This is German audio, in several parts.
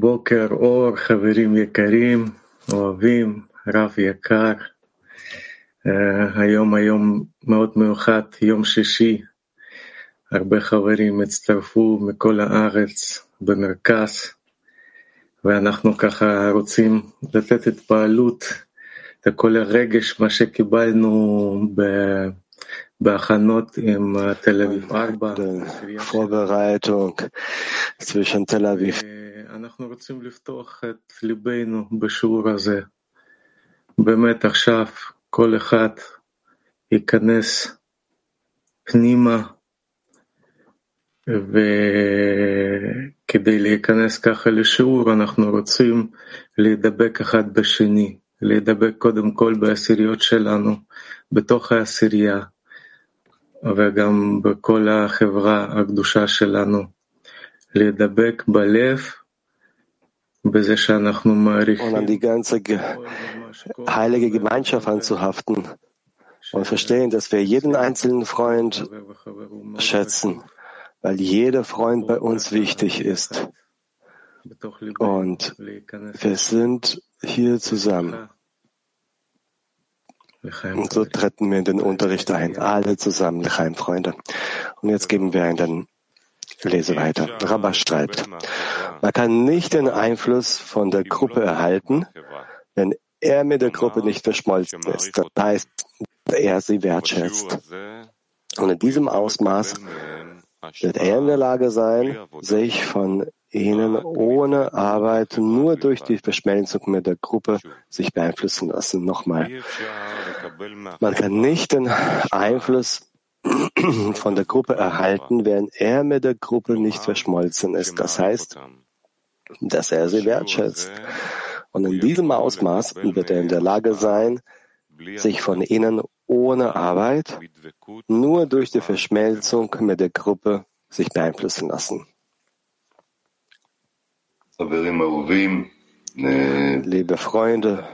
בוקר אור, חברים יקרים, אוהבים, רב יקר. היום היום מאוד מיוחד, יום שישי. הרבה חברים הצטרפו מכל הארץ במרכז, ואנחנו ככה רוצים לתת התפעלות לכל הרגש, מה שקיבלנו בהכנות עם תל אביב 4. Vorbereitung zwischen Tel Aviv אנחנו רוצים לפתוח את ליבנו בשיעור הזה. באמת עכשיו כל אחד ייכנס פנימה, וכדי להיכנס ככה לשיעור אנחנו רוצים להידבק אחד בשני, להידבק קודם כל בעשיריות שלנו, בתוך העשירייה, וגם בכל החברה הקדושה שלנו, להידבק בלב und an die ganze heilige Gemeinschaft anzuhaften und verstehen, dass wir jeden einzelnen Freund schätzen, weil jeder Freund bei uns wichtig ist. Und wir sind hier zusammen. Und so treten wir in den Unterricht ein, alle zusammen, Lechaim, Freunde. Und jetzt geben wir einen Lese weiter. Rabbah schreibt, man kann nicht den Einfluss von der Gruppe erhalten, wenn er mit der Gruppe nicht verschmolzen ist. Das heißt, er sie wertschätzt. Und in diesem Ausmaß wird er in der Lage sein, sich von ihnen ohne Arbeit nur durch die Verschmelzung mit der Gruppe sich beeinflussen lassen. Nochmal. Man kann nicht den Einfluss von der Gruppe erhalten, während er mit der Gruppe nicht verschmolzen ist. Das heißt, dass er sie wertschätzt. Und in diesem Ausmaß wird er in der Lage sein, sich von ihnen ohne Arbeit, nur durch die Verschmelzung mit der Gruppe sich beeinflussen lassen. Liebe Freunde,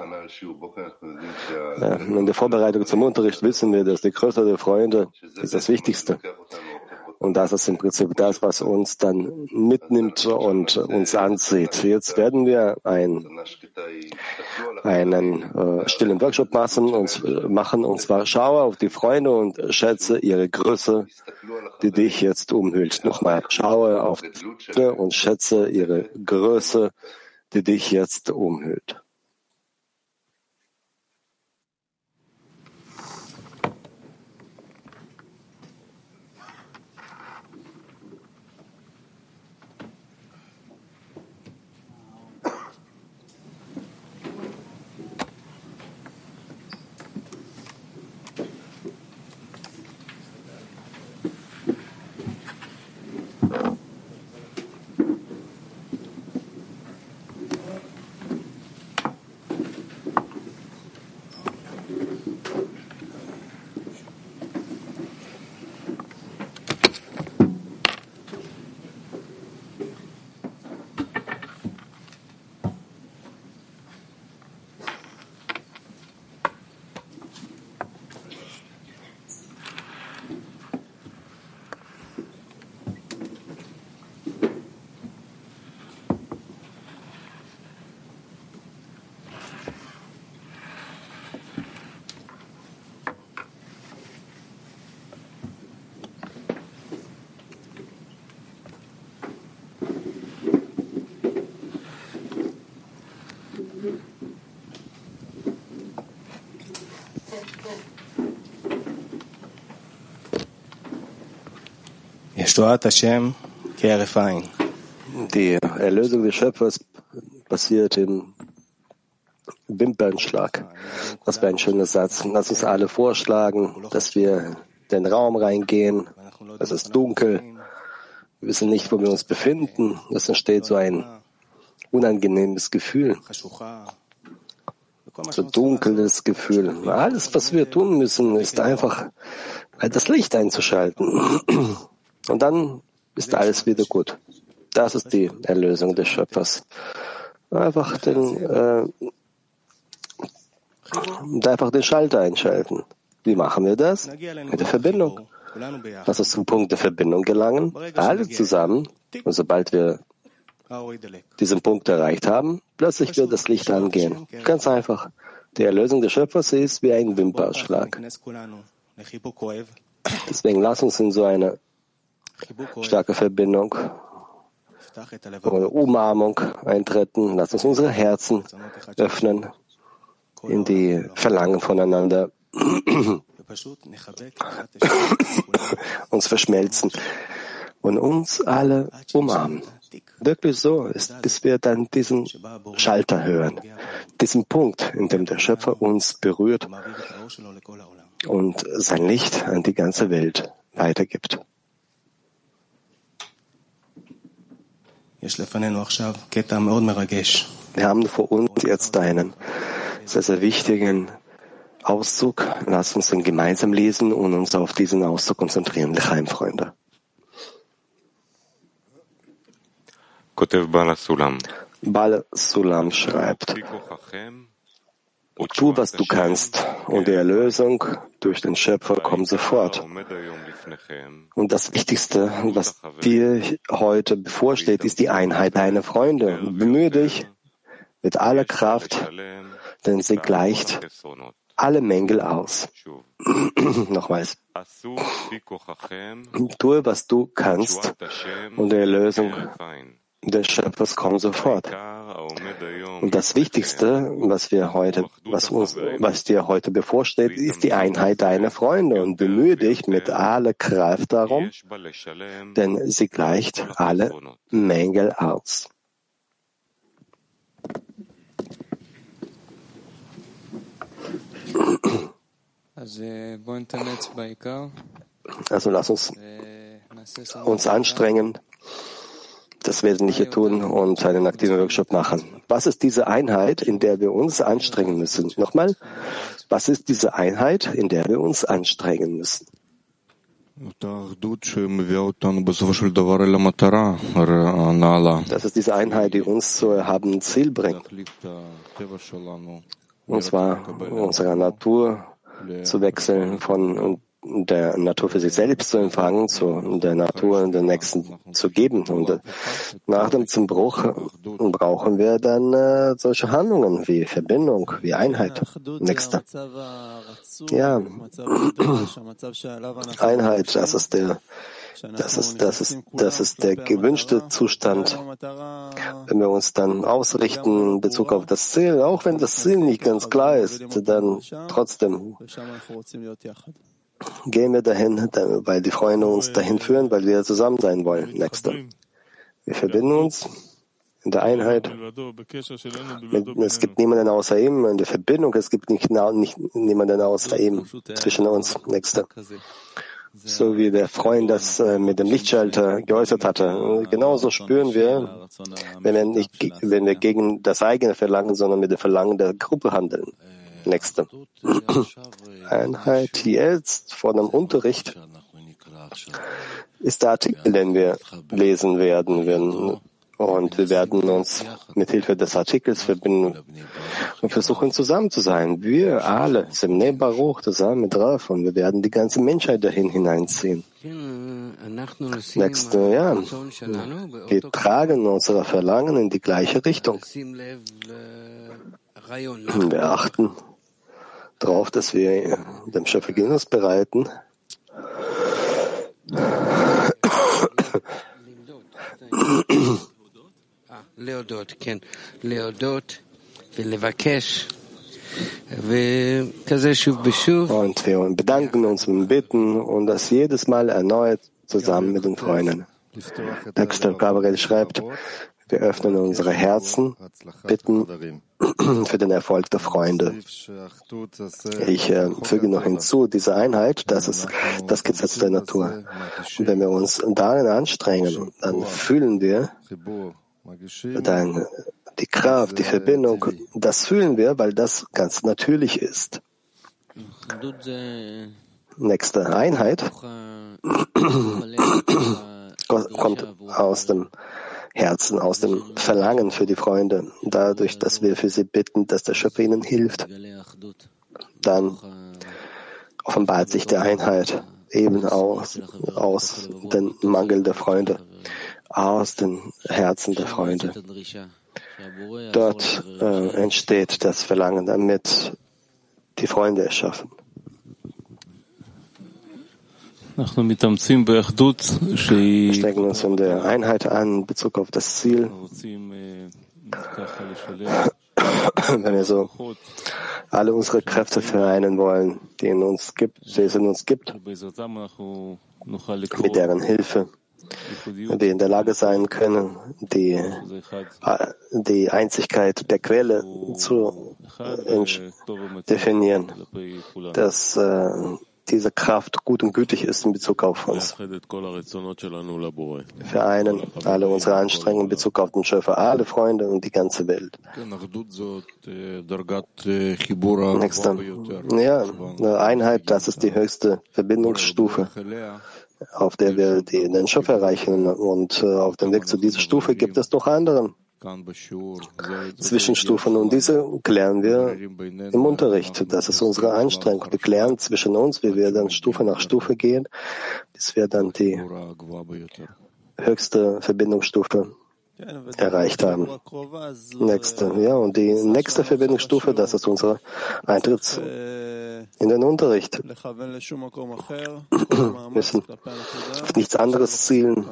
in der Vorbereitung zum Unterricht wissen wir, dass die Größe der Freunde ist das Wichtigste. Und das ist im Prinzip das, was uns dann mitnimmt und uns anzieht. Jetzt werden wir ein, einen äh, stillen Workshop machen und, machen, und zwar schaue auf die Freunde und schätze ihre Größe, die dich jetzt umhüllt. Nochmal, schaue auf die Freunde und schätze ihre Größe, die dich jetzt umhüllt. Die Erlösung des Schöpfers passiert im Wimpernschlag. Was für ein schöner Satz. Lass uns alle vorschlagen, dass wir in den Raum reingehen. Es ist dunkel. Wir wissen nicht, wo wir uns befinden. Es entsteht so ein unangenehmes Gefühl. So dunkles Gefühl. Alles, was wir tun müssen, ist einfach das Licht einzuschalten. Und dann ist alles wieder gut. Das ist die Erlösung des Schöpfers. Einfach den, äh, einfach den Schalter einschalten. Wie machen wir das? Mit der Verbindung. Lass uns zum Punkt der Verbindung gelangen, alle zusammen. Und sobald wir diesen Punkt erreicht haben, plötzlich wird das Licht angehen. Ganz einfach. Die Erlösung des Schöpfers ist wie ein Wimperschlag. Deswegen lass uns in so eine starke Verbindung oder Umarmung eintreten. Lass uns unsere Herzen öffnen in die Verlangen voneinander uns verschmelzen und uns alle umarmen. Wirklich so ist, bis wir dann diesen Schalter hören, diesen Punkt, in dem der Schöpfer uns berührt und sein Licht an die ganze Welt weitergibt. Wir haben vor uns jetzt einen sehr, sehr wichtigen Auszug. Lass uns den gemeinsam lesen und uns auf diesen Auszug konzentrieren, Lechaim, Freunde. Bal Sulam schreibt, Tu, was du kannst, und die Erlösung durch den Schöpfer kommt sofort. Und das Wichtigste, was dir heute bevorsteht, ist die Einheit deiner Freunde. Bemühe dich mit aller Kraft, denn sie gleicht alle Mängel aus. Nochmals. Tue, was du kannst, und die Erlösung des Schöpfers kommt sofort. Und das Wichtigste, was wir heute, was uns, was dir heute bevorsteht, ist die Einheit deiner Freunde und bemühe dich mit aller Kraft darum, denn sie gleicht alle Mängel aus. Also lass uns uns anstrengen, das Wesentliche tun und einen aktiven Workshop machen. Was ist diese Einheit, in der wir uns anstrengen müssen? Nochmal, was ist diese Einheit, in der wir uns anstrengen müssen? Das ist diese Einheit, die uns zu erhabenen Ziel bringt. Und zwar unserer Natur zu wechseln von der Natur für sich selbst zu empfangen, zu der Natur der Nächsten zu geben. Und nach dem Zumbruch brauchen wir dann äh, solche Handlungen wie Verbindung, wie Einheit. Nächster. Ja, Einheit, das ist der das ist, das ist, das ist der gewünschte Zustand. Wenn wir uns dann ausrichten in Bezug auf das Ziel, auch wenn das Ziel nicht ganz klar ist, dann trotzdem gehen wir dahin, weil die Freunde uns dahin führen, weil wir zusammen sein wollen. Nächster. Wir verbinden uns in der Einheit. Es gibt niemanden außer ihm. In der Verbindung, es gibt nicht, nicht niemanden außer ihm zwischen uns. Nächster. So wie der Freund das äh, mit dem Lichtschalter geäußert hatte. Genauso spüren wir, wenn wir nicht, wenn wir gegen das eigene Verlangen, sondern mit dem Verlangen der Gruppe handeln. Nächste. Einheit jetzt vor dem Unterricht ist der Artikel, den wir lesen werden. Und wir werden uns mit Hilfe des Artikels verbinden und versuchen zusammen zu sein. Wir alle, Semne Baruch, zusammen drauf und wir werden die ganze Menschheit dahin hineinziehen. Nächste, ja. Wir tragen unsere Verlangen in die gleiche Richtung. Wir achten darauf, dass wir dem Schöpfer Genuss bereiten. Und wir bedanken uns und bitten und das jedes Mal erneut zusammen mit den Freunden. Dexter Gabriel schreibt, wir öffnen unsere Herzen, bitten für den Erfolg der Freunde. Ich äh, füge noch hinzu, diese Einheit, das ist das Gesetz der Natur. Und wenn wir uns darin anstrengen, dann fühlen wir dann die Kraft, die Verbindung, das fühlen wir, weil das ganz natürlich ist. Nächste Einheit kommt aus dem Herzen, aus dem Verlangen für die Freunde, dadurch, dass wir für sie bitten, dass der Schöpfer ihnen hilft. Dann offenbart sich die Einheit eben aus, aus dem Mangel der Freunde, aus den Herzen der Freunde. Dort äh, entsteht das Verlangen, damit die Freunde erschaffen. Wir stecken uns in der Einheit an in Bezug auf das Ziel. Wenn wir so alle unsere Kräfte vereinen wollen, die, in uns gibt, die es in uns gibt, mit deren Hilfe wir in der Lage sein können, die, die Einzigkeit der Quelle zu definieren, dass diese Kraft gut und gütig ist in Bezug auf uns. Vereinen alle unsere Anstrengungen in Bezug auf den Schöpfer, alle Freunde und die ganze Welt. Nächster. Ja, Einheit, das ist die höchste Verbindungsstufe, auf der wir den Schöpfer erreichen. Und äh, auf dem Weg zu dieser Stufe gibt es noch andere. Zwischenstufen und diese klären wir im Unterricht. Das ist unsere Anstrengung. Wir klären zwischen uns, wie wir dann Stufe nach Stufe gehen, bis wir dann die höchste Verbindungsstufe erreicht haben. Nächste, ja, und die nächste Verbindungsstufe, das ist unser Eintritt in den Unterricht. Wir müssen auf nichts anderes zielen,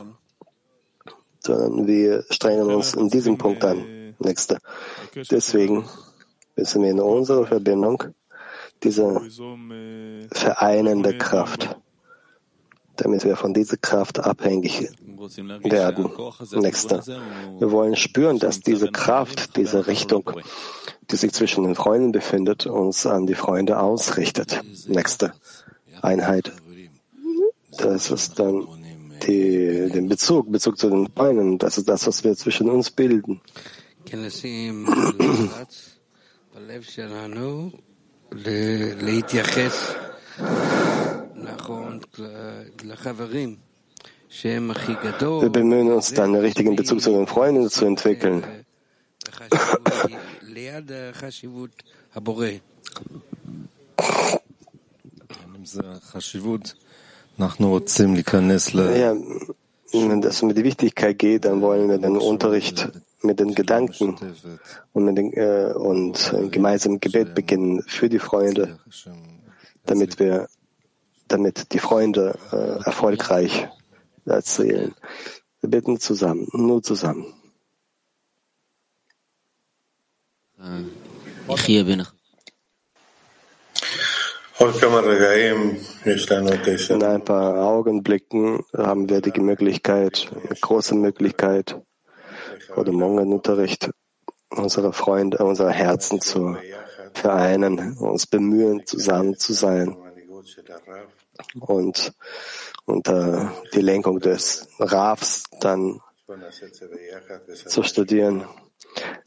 sondern wir strengen uns in diesem Punkt an. Nächste. Deswegen müssen wir in unserer Verbindung diese vereinende Kraft, damit wir von dieser Kraft abhängig werden. Nächste. Wir wollen spüren, dass diese Kraft, diese Richtung, die sich zwischen den Freunden befindet, uns an die Freunde ausrichtet. Nächste. Einheit. Das ist dann die, den Bezug, Bezug zu den Beinen. Das ist das, was wir zwischen uns bilden. Wir bemühen uns dann, einen richtigen Bezug zu den Freunden zu entwickeln. Ja, wenn es um die Wichtigkeit geht, dann wollen wir den Unterricht mit den Gedanken und, mit den, äh, und gemeinsam Gebet beginnen für die Freunde, damit wir, damit die Freunde äh, erfolgreich erzählen. Wir beten zusammen, nur zusammen. Ich hier bin. In ein paar Augenblicken haben wir die Möglichkeit, eine große Möglichkeit, vor dem Morgenunterricht unsere Freunde, unsere Herzen zu vereinen, uns bemühen, zusammen zu sein und unter die Lenkung des Rafs dann zu studieren.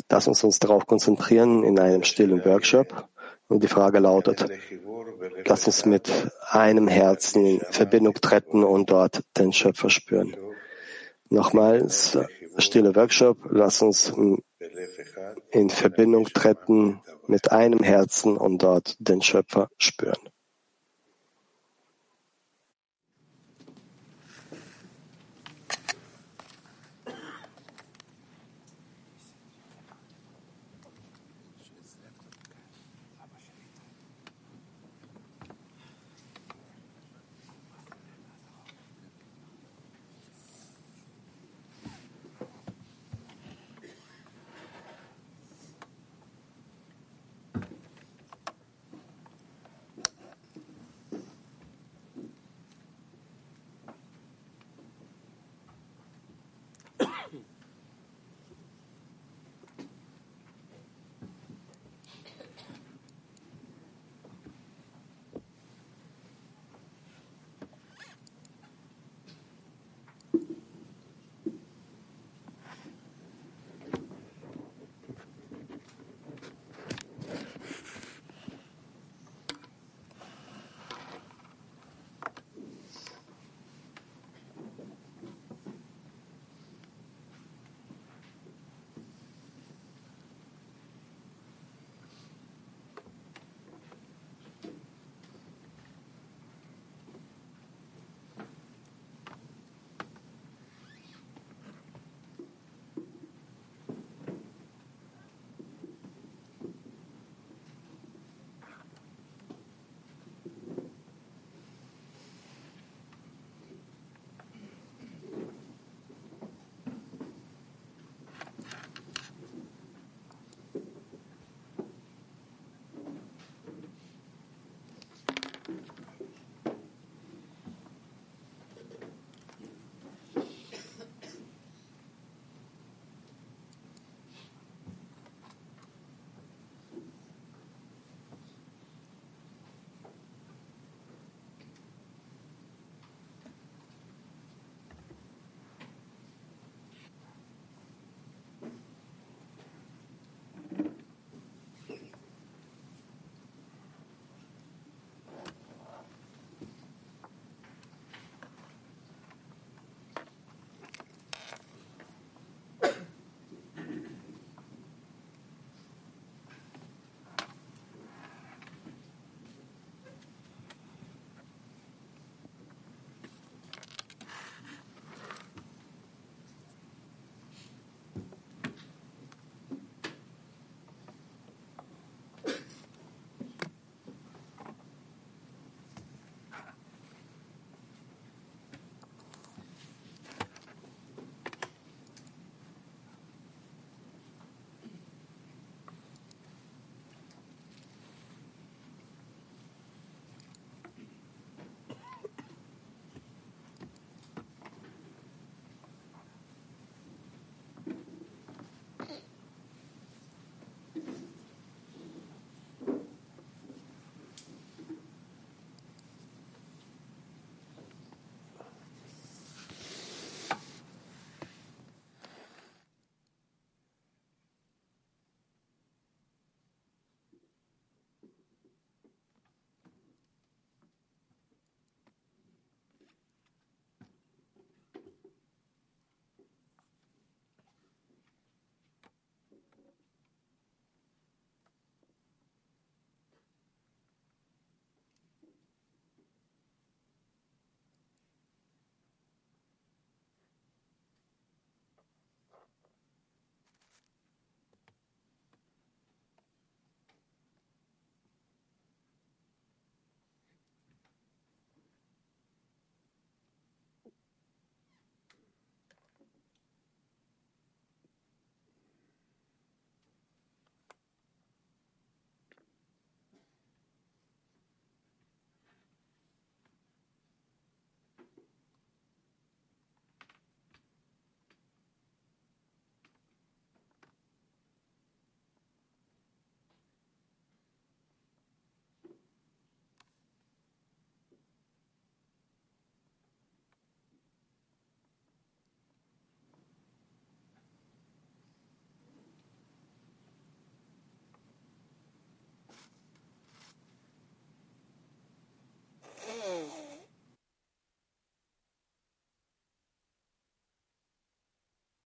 Lass uns uns darauf konzentrieren in einem stillen Workshop. Und die Frage lautet, lass uns mit einem Herzen in Verbindung treten und dort den Schöpfer spüren. Nochmals, stille Workshop, lass uns in Verbindung treten mit einem Herzen und dort den Schöpfer spüren.